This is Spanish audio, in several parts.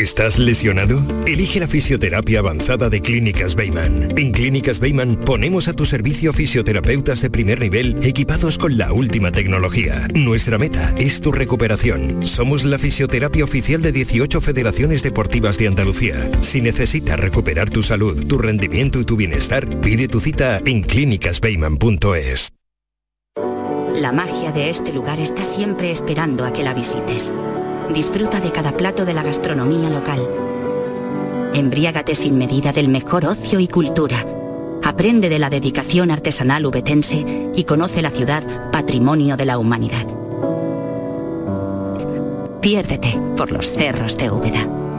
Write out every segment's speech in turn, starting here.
¿Estás lesionado? Elige la fisioterapia avanzada de Clínicas Beyman. En Clínicas Beyman ponemos a tu servicio fisioterapeutas de primer nivel equipados con la última tecnología. Nuestra meta es tu recuperación. Somos la fisioterapia oficial de 18 federaciones deportivas de Andalucía. Si necesitas recuperar tu salud, tu rendimiento y tu bienestar, pide tu cita en clínicasbeyman.es. La magia de este lugar está siempre esperando a que la visites. Disfruta de cada plato de la gastronomía local. Embriágate sin medida del mejor ocio y cultura. Aprende de la dedicación artesanal ubetense y conoce la ciudad patrimonio de la humanidad. Piérdete por los cerros de Úbeda.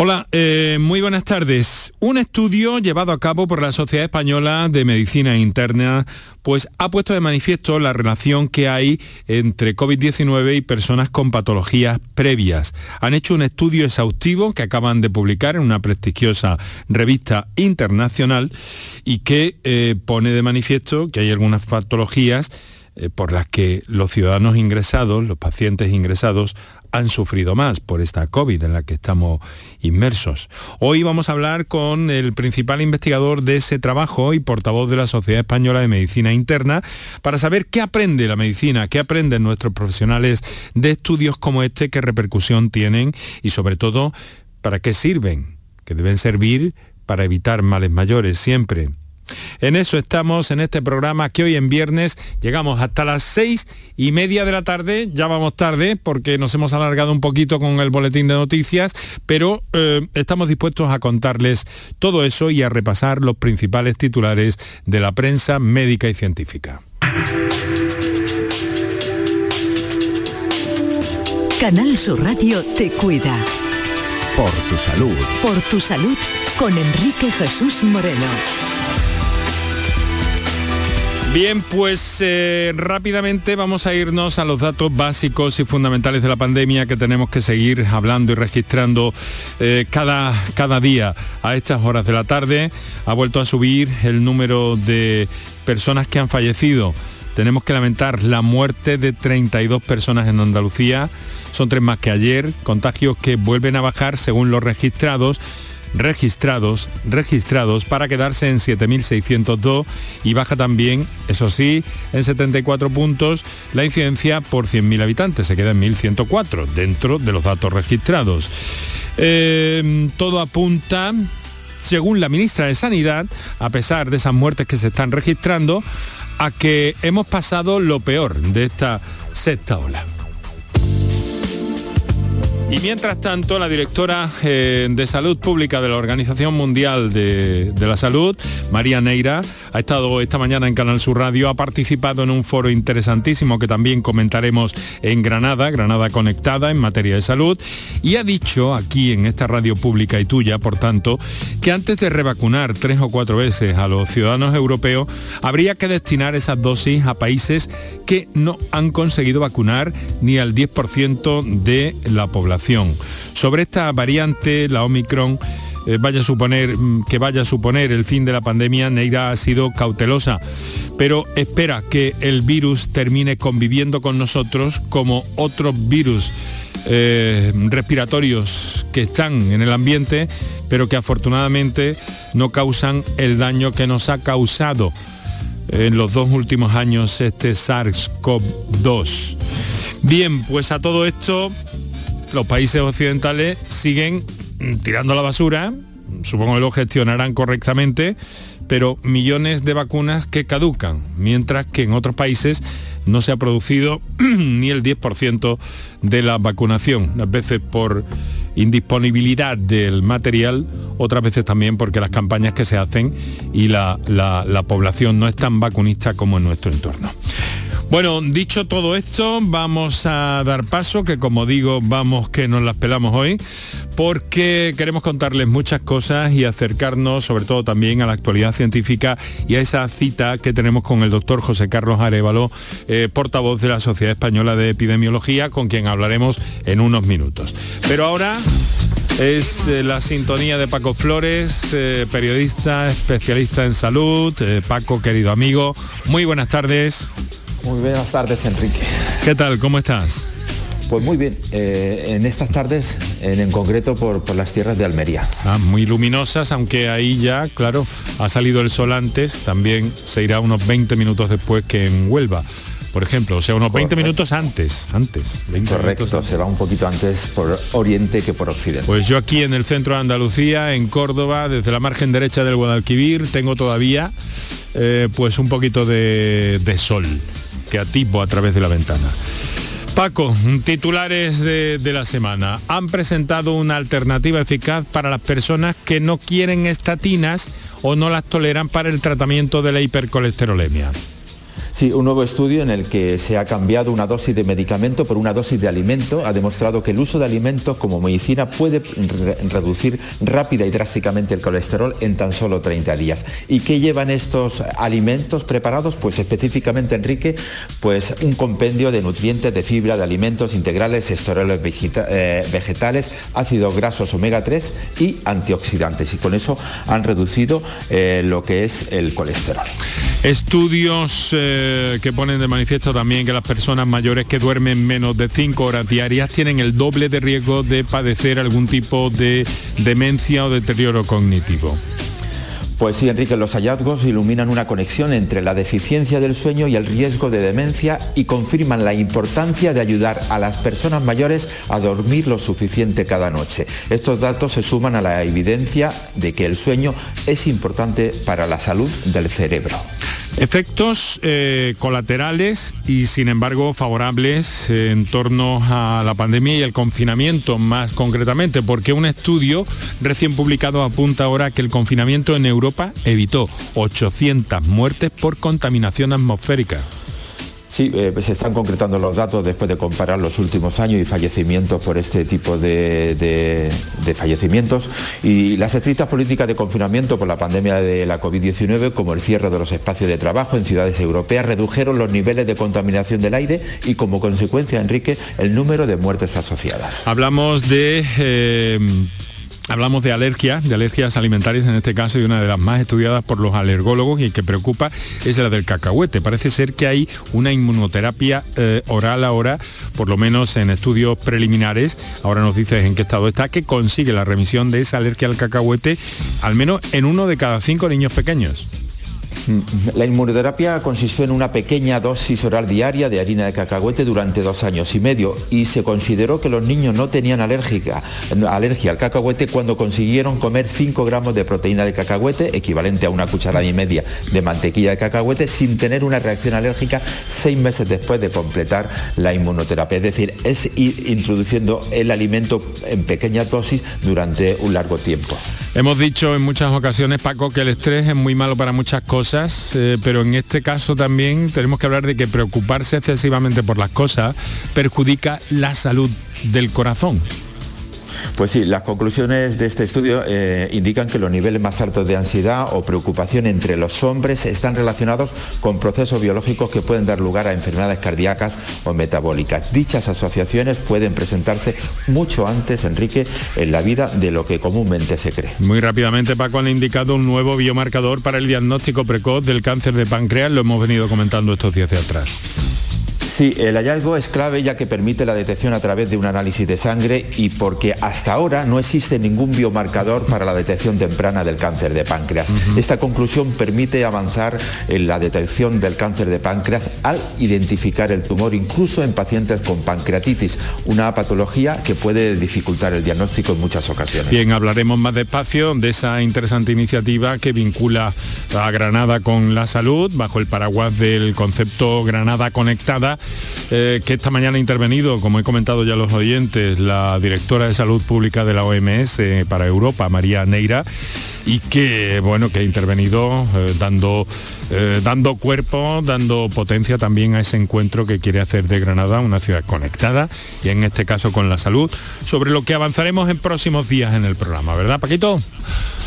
Hola, eh, muy buenas tardes. Un estudio llevado a cabo por la Sociedad Española de Medicina Interna pues ha puesto de manifiesto la relación que hay entre COVID-19 y personas con patologías previas. Han hecho un estudio exhaustivo que acaban de publicar en una prestigiosa revista internacional y que eh, pone de manifiesto que hay algunas patologías eh, por las que los ciudadanos ingresados, los pacientes ingresados, han sufrido más por esta COVID en la que estamos inmersos. Hoy vamos a hablar con el principal investigador de ese trabajo y portavoz de la Sociedad Española de Medicina Interna para saber qué aprende la medicina, qué aprenden nuestros profesionales de estudios como este, qué repercusión tienen y sobre todo para qué sirven, que deben servir para evitar males mayores siempre. En eso estamos en este programa que hoy en viernes llegamos hasta las seis y media de la tarde, ya vamos tarde porque nos hemos alargado un poquito con el boletín de noticias, pero eh, estamos dispuestos a contarles todo eso y a repasar los principales titulares de la prensa médica y científica. Canal Sur Radio te cuida. Por tu salud. Por tu salud con Enrique Jesús Moreno. Bien, pues eh, rápidamente vamos a irnos a los datos básicos y fundamentales de la pandemia que tenemos que seguir hablando y registrando eh, cada, cada día a estas horas de la tarde. Ha vuelto a subir el número de personas que han fallecido. Tenemos que lamentar la muerte de 32 personas en Andalucía. Son tres más que ayer. Contagios que vuelven a bajar según los registrados registrados, registrados para quedarse en 7.602 y baja también, eso sí, en 74 puntos la incidencia por 100.000 habitantes, se queda en 1.104 dentro de los datos registrados. Eh, todo apunta según la ministra de Sanidad, a pesar de esas muertes que se están registrando, a que hemos pasado lo peor de esta sexta ola. Y mientras tanto, la directora eh, de Salud Pública de la Organización Mundial de, la Salud, María Neira, ha estado esta mañana en Canal Sur Radio, ha participado en un foro interesantísimo que también comentaremos en Granada, Granada Conectada en materia de salud, y ha dicho aquí en esta radio pública y tuya, por tanto, que antes de revacunar tres o cuatro veces a los ciudadanos europeos, habría que destinar esas dosis a países que no han conseguido vacunar ni al 10% de la población sobre esta variante, la Omicron, eh, vaya a suponer, mm, que vaya a suponer el fin de la pandemia, Neira ha sido cautelosa, pero espera que el virus termine conviviendo con nosotros como otros virus eh, respiratorios que están en el ambiente, pero que afortunadamente no causan el daño que nos ha causado en los dos últimos años este SARS-CoV-2. Bien, pues a todo esto los países occidentales siguen tirando la basura, supongo que lo gestionarán correctamente, pero millones de vacunas que caducan, mientras que en otros países no se ha producido ni el 10% de la vacunación, a veces por indisponibilidad del material, otras veces también porque las campañas que se hacen y la, la población no es tan vacunista como en nuestro entorno. Bueno, dicho todo esto, vamos a dar paso, que como digo, vamos que nos las pelamos hoy, porque queremos contarles muchas cosas y acercarnos sobre todo también a la actualidad científica y a esa cita que tenemos con el doctor José Carlos Arevalo, eh, portavoz de la Sociedad Española de Epidemiología, con quien hablaremos en unos minutos. Pero ahora es eh, la sintonía de Paco Flores, eh, periodista, especialista en salud. Paco, querido amigo, muy buenas tardes. Muy buenas tardes, Enrique. ¿Qué tal? ¿Cómo estás? Pues muy bien, eh, en estas tardes, en, concreto por, las tierras de Almería. Ah, muy luminosas, aunque ahí ya, claro, ha salido el sol antes, también se irá unos 20 minutos después que en Huelva por ejemplo, o sea, unos 20 minutos antes, antes. 20 Correcto, se va un poquito antes por oriente que por occidente. Pues yo aquí en el centro de Andalucía, en Córdoba, desde la margen derecha del Guadalquivir, tengo todavía eh, pues un poquito de, de sol que atipo a través de la ventana. Paco, titulares de, la semana. Han presentado una alternativa eficaz para las personas que no quieren estatinas o no las toleran para el tratamiento de la hipercolesterolemia. Sí, un nuevo estudio en el que se ha cambiado una dosis de medicamento por una dosis de alimento ha demostrado que el uso de alimentos como medicina puede reducir rápida y drásticamente el colesterol en tan solo 30 días. ¿Y qué llevan estos alimentos preparados? Pues específicamente, Enrique, pues un compendio de nutrientes, de fibra, de alimentos integrales, esteroles eh, vegetales, ácidos grasos omega 3 y antioxidantes. Y con eso han reducido eh, lo que es el colesterol. Estudios... Eh, que ponen de manifiesto también que las personas mayores que duermen menos de 5 horas diarias tienen el doble de riesgo de padecer algún tipo de demencia o deterioro cognitivo. Pues sí, Enrique, los hallazgos iluminan una conexión entre la deficiencia del sueño y el riesgo de demencia y confirman la importancia de ayudar a las personas mayores a dormir lo suficiente cada noche. Estos datos se suman a la evidencia de que el sueño es importante para la salud del cerebro. Efectos eh, colaterales y sin embargo favorables en torno a la pandemia y el confinamiento más concretamente, porque un estudio recién publicado apunta ahora que el confinamiento en Europa evitó 800 muertes por contaminación atmosférica. Sí, eh, se están concretando los datos después de comparar los últimos años y fallecimientos por este tipo de, fallecimientos. Y las estrictas políticas de confinamiento por la pandemia de la COVID-19, como el cierre de los espacios de trabajo en ciudades europeas, redujeron los niveles de contaminación del aire y como consecuencia, Enrique, el número de muertes asociadas. Hablamos de... Eh, Hablamos de alergias, de alergias alimentarias en este caso, y una de las más estudiadas por los alergólogos y que preocupa es la del cacahuete. Parece ser que hay una inmunoterapia eh, oral ahora, por lo menos en estudios preliminares, ahora nos dices en qué estado está, que consigue la remisión de esa alergia al cacahuete, al menos en uno de cada cinco niños pequeños. La inmunoterapia consistió en una pequeña dosis oral diaria de harina de cacahuete durante dos años y medio y se consideró que los niños no tenían alergia al cacahuete cuando consiguieron comer 5 gramos de proteína de cacahuete, equivalente a una cucharada y media de mantequilla de cacahuete, sin tener una reacción alérgica seis meses después de completar la inmunoterapia. Es decir, es ir introduciendo el alimento en pequeñas dosis durante un largo tiempo. Hemos dicho en muchas ocasiones, Paco, que el estrés es muy malo para muchas cosas, eh, pero en este caso también tenemos que hablar de que preocuparse excesivamente por las cosas perjudica la salud del corazón. Pues sí, las conclusiones de este estudio eh, indican que los niveles más altos de ansiedad o preocupación entre los hombres están relacionados con procesos biológicos que pueden dar lugar a enfermedades cardíacas o metabólicas. Dichas asociaciones pueden presentarse mucho antes, Enrique, en la vida de lo que comúnmente se cree. Muy rápidamente, Paco, han indicado un nuevo biomarcador para el diagnóstico precoz del cáncer de páncreas, lo hemos venido comentando estos días atrás. Sí, el hallazgo es clave ya que permite la detección a través de un análisis de sangre y porque hasta ahora no existe ningún biomarcador para la detección temprana del cáncer de páncreas. Esta conclusión permite avanzar en la detección del cáncer de páncreas al identificar el tumor incluso en pacientes con pancreatitis, una patología que puede dificultar el diagnóstico en muchas ocasiones. Bien, hablaremos más despacio de esa interesante iniciativa que vincula a Granada con la salud bajo el paraguas del concepto Granada Conectada eh, que esta mañana ha intervenido, como he comentado ya los oyentes, la directora de Salud Pública de la OMS para Europa, María Neira, y que, bueno, que ha intervenido eh, dando, eh, dando cuerpo, dando potencia también a ese encuentro que quiere hacer de Granada una ciudad conectada, y en este caso con la salud, sobre lo que avanzaremos en próximos días en el programa, ¿verdad, Paquito?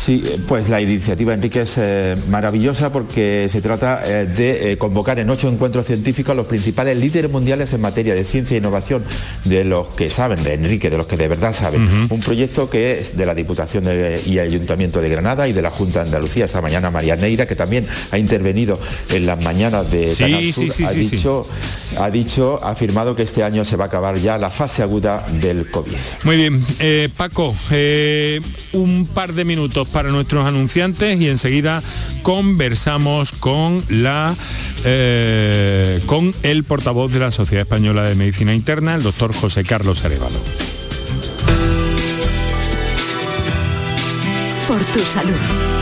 Sí, pues la iniciativa, Enrique, es eh, maravillosa porque se trata eh, de eh, convocar en ocho encuentros científicos los principales líderes mundiales en materia de ciencia e innovación, de los que saben, de Enrique, de los que de verdad saben. Un proyecto que es de la Diputación y Ayuntamiento de Granada y de la Junta de Andalucía. Esta mañana María Neira, que también ha intervenido en las mañanas de sí, sí, sí, ha, dicho, ha dicho, ha afirmado que este año se va a acabar ya la fase aguda del COVID. Muy bien, Paco, un par de minutos para nuestros anunciantes y enseguida conversamos con la eh, con el portavoz de la Sociedad Española de Medicina Interna, el doctor José Carlos Arevalo. Por tu salud.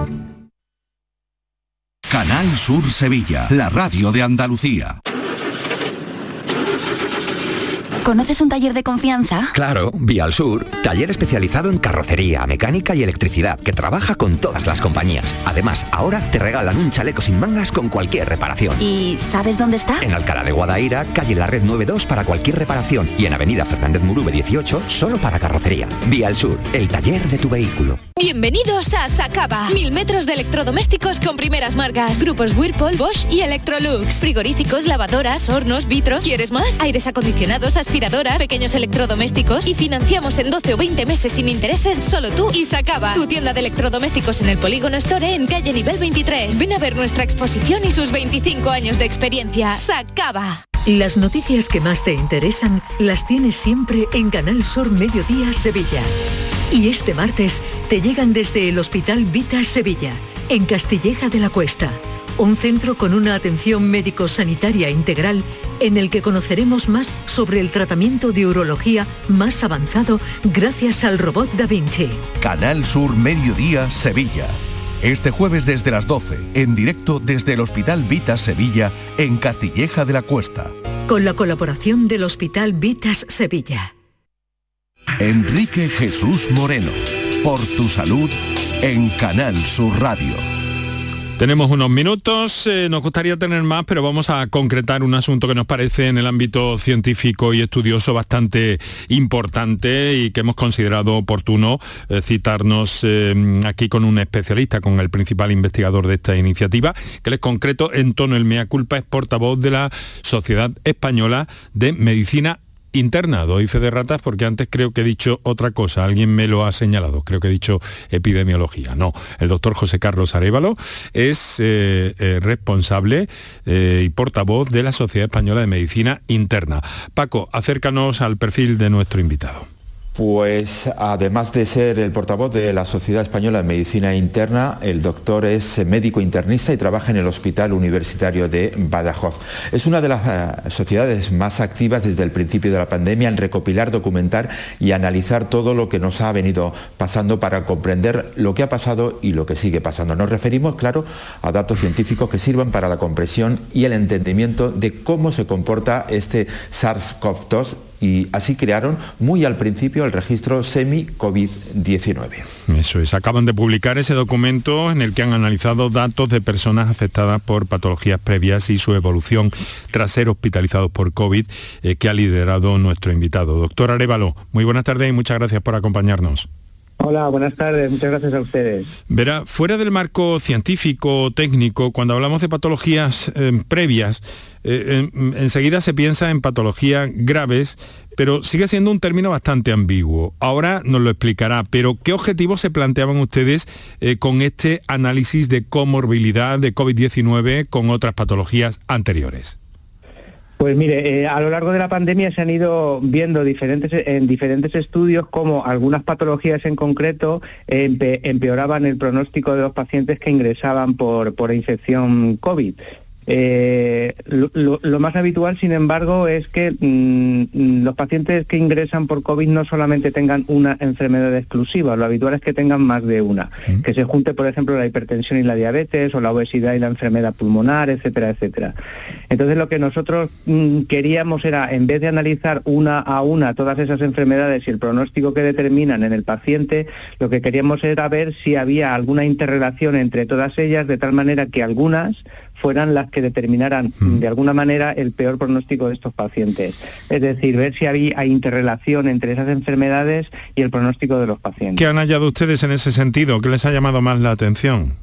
Canal Sur Sevilla, la radio de Andalucía. ¿Conoces un taller de confianza? Claro, Vía al Sur, taller especializado en carrocería, mecánica y electricidad, que trabaja con todas las compañías. Además, ahora te regalan un chaleco sin mangas con cualquier reparación. ¿Y sabes dónde está? En Alcalá de Guadaira, calle La Red 92 para cualquier reparación y en Avenida Fernández Murube 18 solo para carrocería. Vía al Sur, el taller de tu vehículo. Bienvenidos a Sacaba. Mil metros de electrodomésticos con primeras marcas. Grupos Whirlpool, Bosch y Electrolux. Frigoríficos, lavadoras, hornos, vitros. ¿Quieres más? Aires acondicionados, aspiradoras, pequeños electrodomésticos. Y financiamos en 12 o 20 meses sin intereses solo tú y Sacaba. Tu tienda de electrodomésticos en el Polígono Store en calle nivel 23. Ven a ver nuestra exposición y sus 25 años de experiencia. Sacaba. Las noticias que más te interesan las tienes siempre en Canal Sur Mediodía Sevilla. Y este martes te llegan desde el Hospital Vita Sevilla, en Castilleja de la Cuesta, un centro con una atención médico-sanitaria integral en el que conoceremos más sobre el tratamiento de urología más avanzado gracias al robot Da Vinci. Canal Sur Mediodía Sevilla. Este jueves desde las 12, en directo desde el Hospital Vita Sevilla, en Castilleja de la Cuesta. Con la colaboración del Hospital Vitas Sevilla. Enrique Jesús Moreno, por tu salud en Canal Sur Radio. Tenemos unos minutos, eh, nos gustaría tener más, pero vamos a concretar un asunto que nos parece en el ámbito científico y estudioso bastante importante y que hemos considerado oportuno eh, citarnos eh, aquí con un especialista, con el principal investigador de esta iniciativa, que les concreto en tono el mea culpa, es portavoz de la Sociedad Española de Medicina interna, doy fe de ratas porque antes creo que he dicho otra cosa, alguien me lo ha señalado, creo que he dicho epidemiología. No, el doctor José Carlos Arevalo es eh, eh, responsable eh, y portavoz de la Sociedad Española de Medicina Interna. Paco, acércanos al perfil de nuestro invitado. Pues además de ser el portavoz de la Sociedad Española de Medicina Interna, el doctor es médico internista y trabaja en el Hospital Universitario de Badajoz. Es una de las eh, sociedades más activas desde el principio de la pandemia en recopilar, documentar y analizar todo lo que nos ha venido pasando para comprender lo que ha pasado y lo que sigue pasando. Nos referimos, claro, a datos científicos que sirvan para la comprensión y el entendimiento de cómo se comporta este SARS-CoV-2 y así crearon muy al principio el registro SEMI-COVID-19. Eso es, acaban de publicar ese documento en el que han analizado datos de personas afectadas por patologías previas y su evolución tras ser hospitalizados por COVID eh, que ha liderado nuestro invitado. Doctor Arevalo, muy buenas tardes y muchas gracias por acompañarnos. Hola, buenas tardes, muchas gracias a ustedes. Verá, fuera del marco científico, técnico, cuando hablamos de patologías eh, previas, eh, enseguida se piensa en patologías graves, pero sigue siendo un término bastante ambiguo. Ahora nos lo explicará, pero ¿qué objetivos se planteaban ustedes eh, con este análisis de comorbilidad de COVID-19 con otras patologías anteriores? Pues mire, eh, a lo largo de la pandemia se han ido viendo diferentes, en diferentes estudios cómo algunas patologías en concreto empeoraban el pronóstico de los pacientes que ingresaban por, por infección COVID. Eh, lo, más habitual, sin embargo, es que mm, los pacientes que ingresan por COVID no solamente tengan una enfermedad exclusiva, lo habitual es que tengan más de una, que se junte, por ejemplo, la hipertensión y la diabetes, o la obesidad y la enfermedad pulmonar, etcétera, etcétera. Entonces, lo que nosotros mm, queríamos era, en vez de analizar una a una todas esas enfermedades y el pronóstico que determinan en el paciente, lo que queríamos era ver si había alguna interrelación entre todas ellas, de tal manera que algunas fueran las que determinaran de alguna manera el peor pronóstico de estos pacientes. Es decir, ver si había interrelación entre esas enfermedades y el pronóstico de los pacientes. ¿Qué han hallado ustedes en ese sentido? ¿Qué les ha llamado más la atención?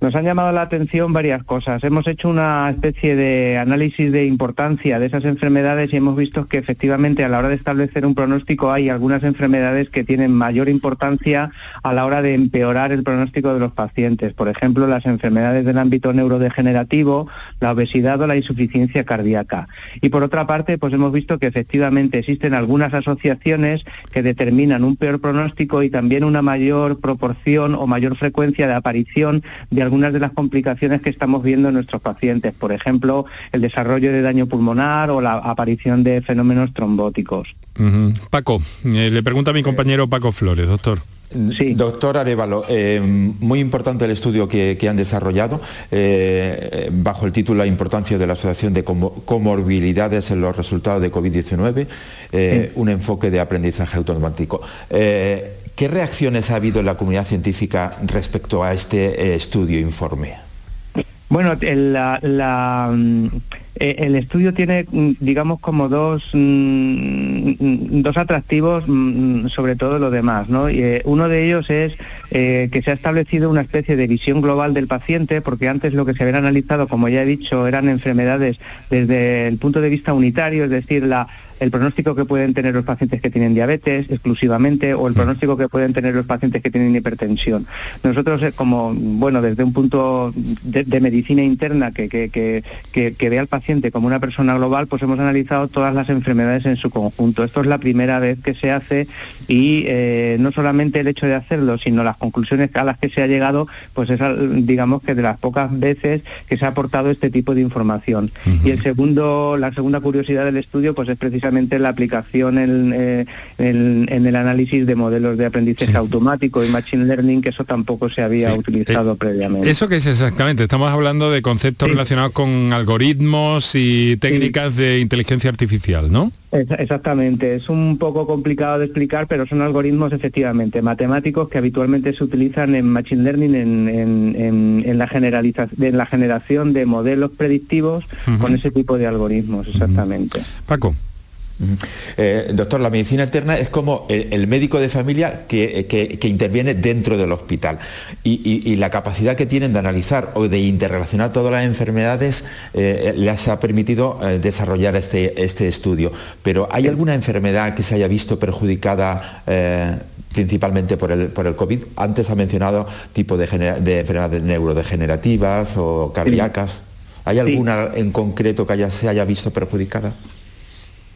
Nos han llamado la atención varias cosas. Hemos hecho una especie de análisis de importancia de esas enfermedades y hemos visto que efectivamente a la hora de establecer un pronóstico hay algunas enfermedades que tienen mayor importancia a la hora de empeorar el pronóstico de los pacientes. Por ejemplo, las enfermedades del ámbito neurodegenerativo, la obesidad o la insuficiencia cardíaca. Y por otra parte, pues hemos visto que efectivamente existen algunas asociaciones que determinan un peor pronóstico y también una mayor proporción o mayor frecuencia de aparición de algunas de las complicaciones que estamos viendo en nuestros pacientes, por ejemplo, el desarrollo de daño pulmonar o la aparición de fenómenos trombóticos. Paco, eh, le pregunta a mi compañero Paco Flores, doctor. Sí. Doctor Arevalo, eh, muy importante el estudio que, han desarrollado eh, bajo el título La importancia de la asociación de comorbilidades en los resultados de COVID-19, un enfoque de aprendizaje automático. ¿Qué reacciones ha habido en la comunidad científica respecto a este eh, estudio informe? Bueno, mm, eh, el estudio tiene, mm, digamos, como dos, mm, dos atractivos sobre todo lo demás. ¿no? Eh, uno de ellos es que se ha establecido una especie de visión global del paciente, porque antes lo que se había analizado, como ya he dicho, eran enfermedades desde el punto de vista unitario, es decir, la, el pronóstico que pueden tener los pacientes que tienen diabetes exclusivamente o el pronóstico que pueden tener los pacientes que tienen hipertensión. Nosotros, eh, como, bueno, desde un punto de, medicina interna que, que, que, ve al paciente como una persona global, pues hemos analizado todas las enfermedades en su conjunto. Esto es la primera vez que se hace y eh, no solamente el hecho de hacerlo, sino las conclusiones a las que se ha llegado, pues es, digamos, que de las pocas veces que se ha aportado este tipo de información. Y el segundo, la segunda curiosidad del estudio, pues es precisamente la aplicación eh, en, el análisis de modelos de aprendizaje automático y machine learning, que eso tampoco se había utilizado eh, previamente. ¿Eso qué es exactamente? Estamos hablando de conceptos relacionados con algoritmos y técnicas de inteligencia artificial, ¿no? Exactamente, es un poco complicado de explicar, pero son algoritmos efectivamente matemáticos que habitualmente se utilizan en Machine Learning en, la, generalización, en la generación de modelos predictivos con ese tipo de algoritmos, exactamente. Paco. Eh, doctor, la medicina interna es como el, médico de familia que, interviene dentro del hospital y, la capacidad que tienen de analizar o de interrelacionar todas las enfermedades eh, les ha permitido eh, desarrollar este, este, estudio. Pero ¿hay alguna enfermedad que se haya visto perjudicada principalmente por el, por el COVID? Antes ha mencionado tipo de, enfermedades neurodegenerativas o cardíacas. ¿Hay alguna en concreto que se haya visto perjudicada?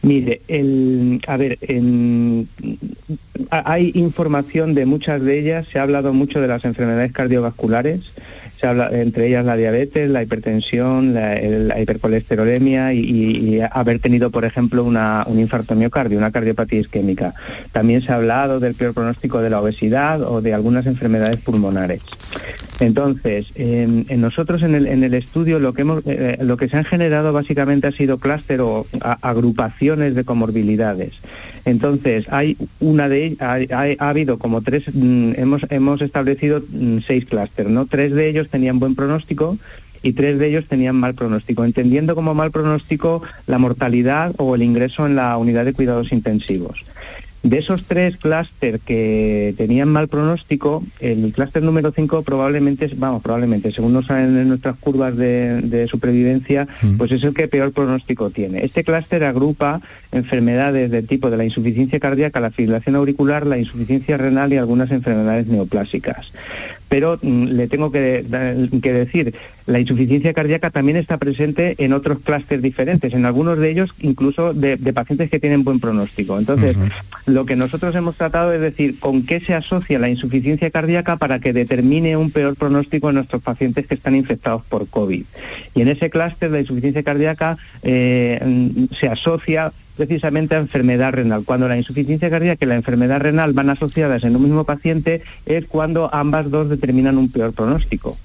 Mire, el, a ver, hay información de muchas de ellas, se ha hablado mucho de las enfermedades cardiovasculares, se habla, entre ellas la diabetes, la hipertensión, la, hipercolesterolemia y, haber tenido, por ejemplo, una, un infarto miocardio, una cardiopatía isquémica. También se ha hablado del peor pronóstico de la obesidad o de algunas enfermedades pulmonares. Entonces, en, nosotros en el, en el, estudio lo que, hemos, eh, lo que se han generado básicamente ha sido clúster o agrupaciones de comorbilidades. Entonces, hay una de ha, habido como tres, mm, hemos, hemos establecido mm, seis clústeres, ¿no? Tres de ellos tenían buen pronóstico y tres de ellos tenían mal pronóstico, entendiendo como mal pronóstico la mortalidad o el ingreso en la unidad de cuidados intensivos. De esos tres clúster que tenían mal pronóstico, el clúster número 5 probablemente, vamos, probablemente, según nos salen en nuestras curvas de, supervivencia, mm. pues es el que peor pronóstico tiene. Este clúster agrupa enfermedades del tipo de la insuficiencia cardíaca, la fibrilación auricular, la insuficiencia renal y algunas enfermedades neoplásicas pero mm, le tengo que, decir, la insuficiencia cardíaca también está presente en otros clústeres diferentes, en algunos de ellos incluso de, pacientes que tienen buen pronóstico. Entonces, lo que nosotros hemos tratado es decir con qué se asocia la insuficiencia cardíaca para que determine un peor pronóstico en nuestros pacientes que están infectados por COVID. Y en ese clúster la insuficiencia cardíaca eh, mm, se asocia precisamente a enfermedad renal. Cuando la insuficiencia cardíaca y la enfermedad renal van asociadas en un mismo paciente es cuando ambas dos determinan un peor pronóstico.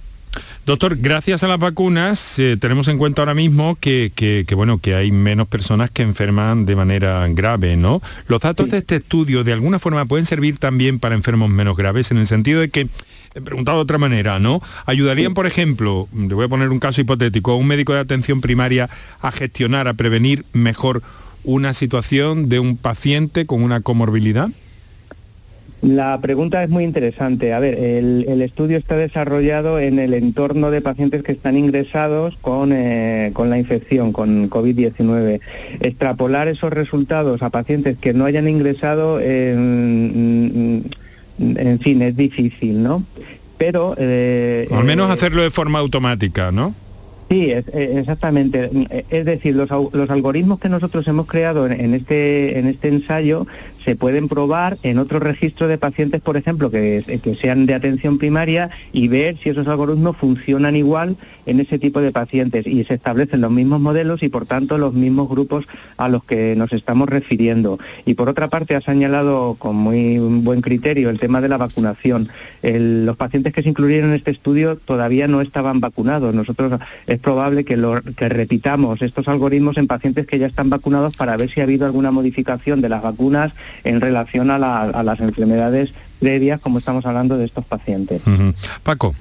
Doctor, gracias a las vacunas eh, tenemos en cuenta ahora mismo que, bueno que hay menos personas que enferman de manera grave, ¿no? Los datos de este estudio de alguna forma pueden servir también para enfermos menos graves en el sentido de que he preguntado de otra manera, ¿no? ¿Ayudarían, por ejemplo, le voy a poner un caso hipotético, a un médico de atención primaria a gestionar, a prevenir mejor una situación de un paciente con una comorbilidad? La pregunta es muy interesante. A ver, el, estudio está desarrollado en el entorno de pacientes que están ingresados con, eh, con la infección, con COVID-19. Extrapolar esos resultados a pacientes que no hayan ingresado, en fin, es difícil, ¿no? Pero... Eh, al menos eh, hacerlo de forma automática, ¿no? Sí, es, exactamente. Es decir, los, los, algoritmos que nosotros hemos creado en, este, en este ensayo se pueden probar en otro registro de pacientes, por ejemplo, que, que, sean de atención primaria y ver si esos algoritmos funcionan igual en ese tipo de pacientes y se establecen los mismos modelos y por tanto los mismos grupos a los que nos estamos refiriendo. Y por otra parte ha señalado con muy buen criterio el tema de la vacunación. los pacientes que se incluyeron en este estudio todavía no estaban vacunados. Nosotros es probable que, lo, que repitamos estos algoritmos en pacientes que ya están vacunados para ver si ha habido alguna modificación de las vacunas en relación a, las enfermedades previas, como estamos hablando de estos pacientes. Paco.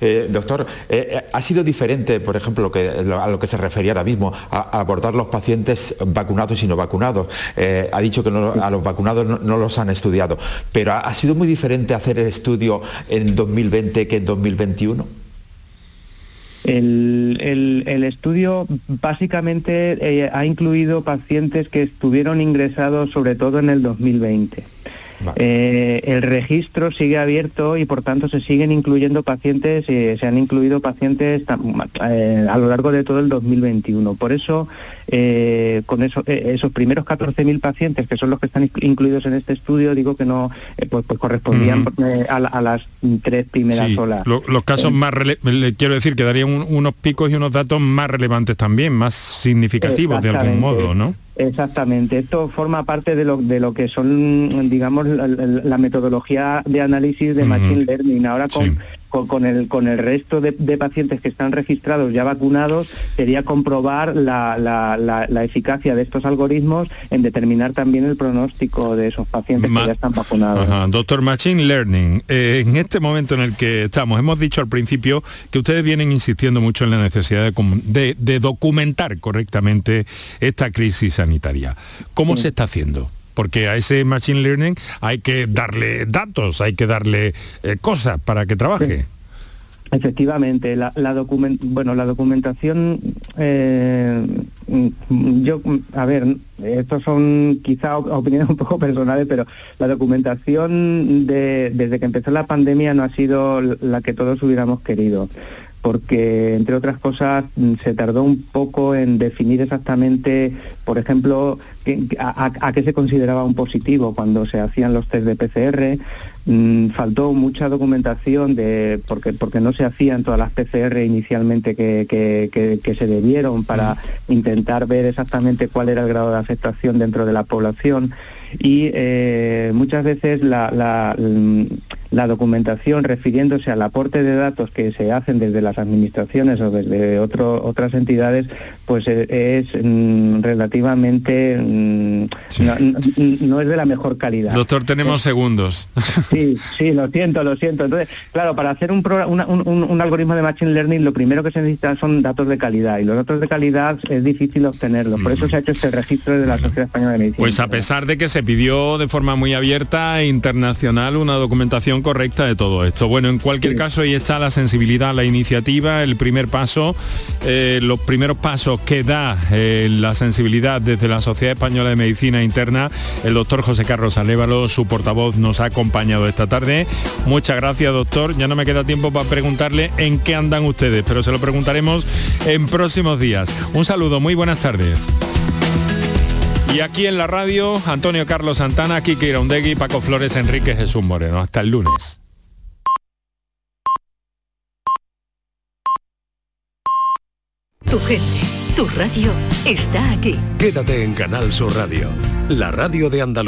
Eh, doctor, eh, eh, ¿ha sido diferente, por ejemplo, que, a lo que se refería ahora mismo, a, abordar los pacientes vacunados y no vacunados? ha dicho que a los vacunados no, los han estudiado, pero ¿ha, sido muy diferente hacer el estudio en 2020 que en 2021? El, estudio básicamente ha incluido pacientes que estuvieron ingresados sobre todo en el 2020. Eh, el registro sigue abierto y por tanto se siguen incluyendo pacientes, eh, se han incluido pacientes eh, a lo largo de todo el 2021. Por eso, con eso, esos primeros 14.000 pacientes, que son los que están incluidos en este estudio, digo que no pues, pues, correspondían a, las tres primeras olas. los casos más, quiero decir, que darían unos picos y unos datos más relevantes también, más significativos de algún modo, ¿no? Exactamente, esto forma parte de lo, de lo que son, digamos, la, metodología de análisis de Machine Learning. Ahora con, con, el, con el resto de, pacientes que están registrados ya vacunados, sería comprobar la, eficacia de estos algoritmos en determinar también el pronóstico de esos pacientes que ya están vacunados. Doctor Machine Learning, eh, en este momento en el que estamos, hemos dicho al principio que ustedes vienen insistiendo mucho en la necesidad de, documentar correctamente esta crisis sanitaria. ¿Cómo se está haciendo? Porque a ese Machine Learning hay que darle datos, hay que darle eh, cosas para que trabaje. Efectivamente, la, bueno, la documentación, eh, yo, a ver, estos son quizá opiniones un poco personales, pero la documentación de, desde que empezó la pandemia no ha sido la que todos hubiéramos querido porque, entre otras cosas, mm, se tardó un poco en definir exactamente, por ejemplo, a, qué se consideraba un positivo cuando se hacían los test de PCR. Mm, faltó mucha documentación de porque, porque no se hacían todas las PCR inicialmente que, se debieron para mm. intentar ver exactamente cuál era el grado de afectación dentro de la población y eh, muchas veces la, la, documentación refiriéndose al aporte de datos que se hacen desde las administraciones o desde otras entidades pues eh, es mm, relativamente mm, no, no- no es de la mejor calidad. Doctor, tenemos segundos. Sí, sí, lo siento, lo siento. Entonces, claro, para hacer un, progr- una- un, un- un algoritmo de Machine Learning, lo primero que se necesita son datos de calidad, y los datos de calidad es difícil obtenerlos. Por eso se ha hecho este registro de la Sociedad Española de Medicina. Pues a pesar de que se pidió de forma muy abierta e internacional una documentación correcta de todo esto. Bueno, en cualquier caso ahí está la sensibilidad, la iniciativa, el primer paso, eh, los primeros pasos que da eh, la sensibilidad desde la Sociedad Española de Medicina Interna. El doctor José Carlos Alévalo, su portavoz, nos ha acompañado esta tarde. Muchas gracias, doctor. Ya no me queda tiempo para preguntarle en qué andan ustedes, pero se lo preguntaremos en próximos días. Un saludo, muy buenas tardes. Y aquí en la radio, Antonio Carlos Santana, Kiki Iraundegui, Paco Flores, Enrique Jesús Moreno. Hasta el lunes. Tu gente, tu radio está aquí. Quédate en Canal Sur Radio, la radio de Andalucía.